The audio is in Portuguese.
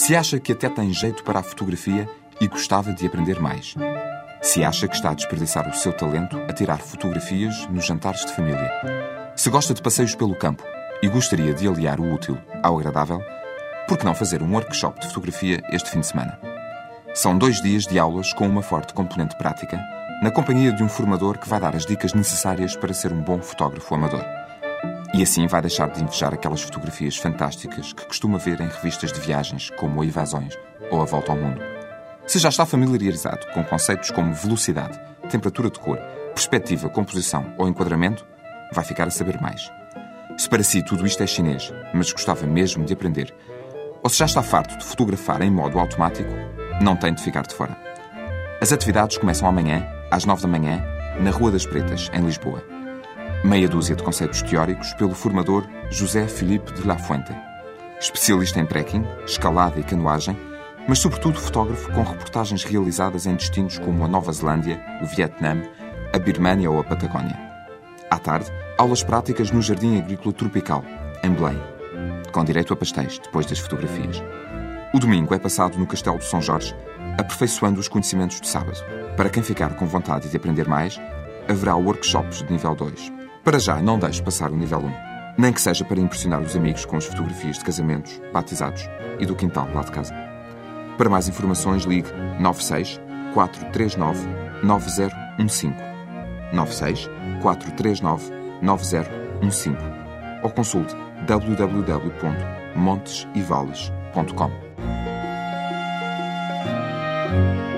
Se acha que até tem jeito para a fotografia e gostava de aprender mais. Se acha que está a desperdiçar o seu talento a tirar fotografias nos jantares de família. Se gosta de passeios pelo campo e gostaria de aliar o útil ao agradável, por que não fazer um workshop de fotografia este fim de semana? São dois dias de aulas com uma forte componente prática, na companhia de um formador que vai dar as dicas necessárias para ser um bom fotógrafo amador. E assim vai deixar de invejar aquelas fotografias fantásticas que costuma ver em revistas de viagens, como a Evasões ou a Volta ao Mundo. Se já está familiarizado com conceitos como velocidade, temperatura de cor, perspectiva, composição ou enquadramento, vai ficar a saber mais. Se para si tudo isto é chinês, mas gostava mesmo de aprender, ou se já está farto de fotografar em modo automático, não tem de ficar de fora. As atividades começam amanhã, às 9 da manhã, na Rua das Pretas, em Lisboa. Meia dúzia de conceitos teóricos pelo formador José Filipe de la Fuente. Especialista em trekking, escalada e canoagem, mas sobretudo fotógrafo com reportagens realizadas em destinos como a Nova Zelândia, o Vietnã, a Birmânia ou a Patagónia. À tarde, aulas práticas no Jardim Agrícola Tropical, em Belém, com direito a pastéis depois das fotografias. O domingo é passado no Castelo de São Jorge, aperfeiçoando os conhecimentos de sábado. Para quem ficar com vontade de aprender mais, haverá workshops de nível 2. Para já, não deixe passar o nível 1, nem que seja para impressionar os amigos com as fotografias de casamentos, batizados e do quintal lá de casa. Para mais informações, ligue 96 439 9015. 96 439 9015 ou consulte www.montesivales.com.